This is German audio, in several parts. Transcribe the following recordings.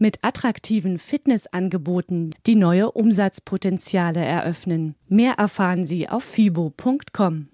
mit attraktiven Fitnessangeboten, die neue Umsatzpotenziale eröffnen. Mehr erfahren Sie auf fibo.com.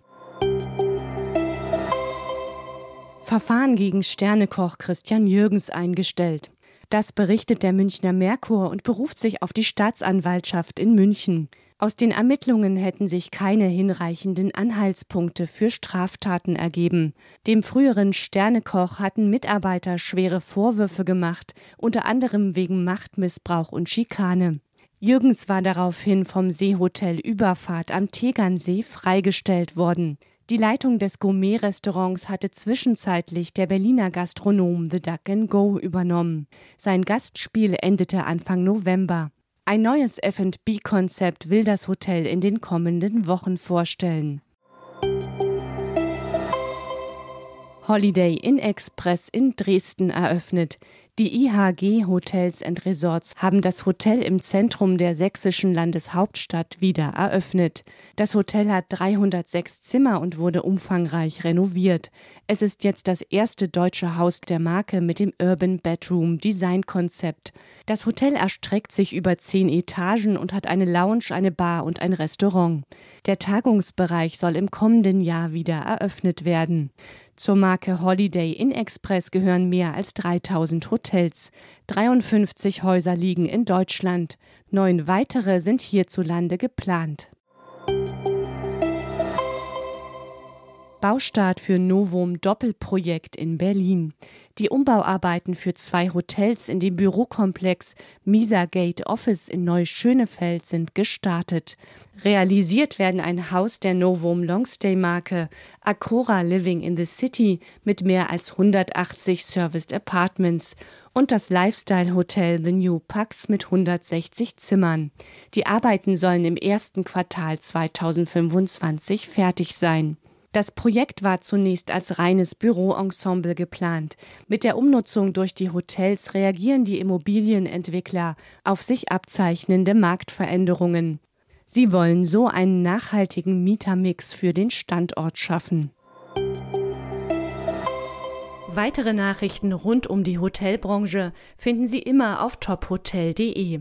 Verfahren gegen Sternekoch Christian Jürgens eingestellt. Das berichtet der Münchner Merkur und beruft sich auf die Staatsanwaltschaft in München. Aus den Ermittlungen hätten sich keine hinreichenden Anhaltspunkte für Straftaten ergeben. Dem früheren Sternekoch hatten Mitarbeiter schwere Vorwürfe gemacht, unter anderem wegen Machtmissbrauch und Schikane. Jürgens war daraufhin vom Seehotel Überfahrt am Tegernsee freigestellt worden. Die Leitung des Gourmet-Restaurants hatte zwischenzeitlich der Berliner Gastronom The Duck and Go übernommen. Sein Gastspiel endete Anfang November. Ein neues F&B-Konzept will das Hotel in den kommenden Wochen vorstellen. Holiday Inn Express in Dresden eröffnet. Die IHG Hotels and Resorts haben das Hotel im Zentrum der sächsischen Landeshauptstadt wieder eröffnet. Das Hotel hat 306 Zimmer und wurde umfangreich renoviert. Es ist jetzt das erste deutsche Haus der Marke mit dem Urban Bedroom Design Konzept. Das Hotel erstreckt sich über zehn Etagen und hat eine Lounge, eine Bar und ein Restaurant. Der Tagungsbereich soll im kommenden Jahr wieder eröffnet werden. Zur Marke Holiday Inn Express gehören mehr als 3000 Hotels. 53 Häuser liegen in Deutschland. Neun weitere sind hierzulande geplant. Baustart für Novum Doppelprojekt in Berlin. Die Umbauarbeiten für zwei Hotels in dem Bürokomplex Misa Gate Office in Neuschönefeld sind gestartet. Realisiert werden ein Haus der Novum Longstay Marke, Acora Living in the City mit mehr als 180 Serviced Apartments und das Lifestyle Hotel The New Pax mit 160 Zimmern. Die Arbeiten sollen im ersten Quartal 2025 fertig sein. Das Projekt war zunächst als reines Büroensemble geplant. Mit der Umnutzung durch die Hotels reagieren die Immobilienentwickler auf sich abzeichnende Marktveränderungen. Sie wollen so einen nachhaltigen Mietermix für den Standort schaffen. Weitere Nachrichten rund um die Hotelbranche finden Sie immer auf tophotel.de.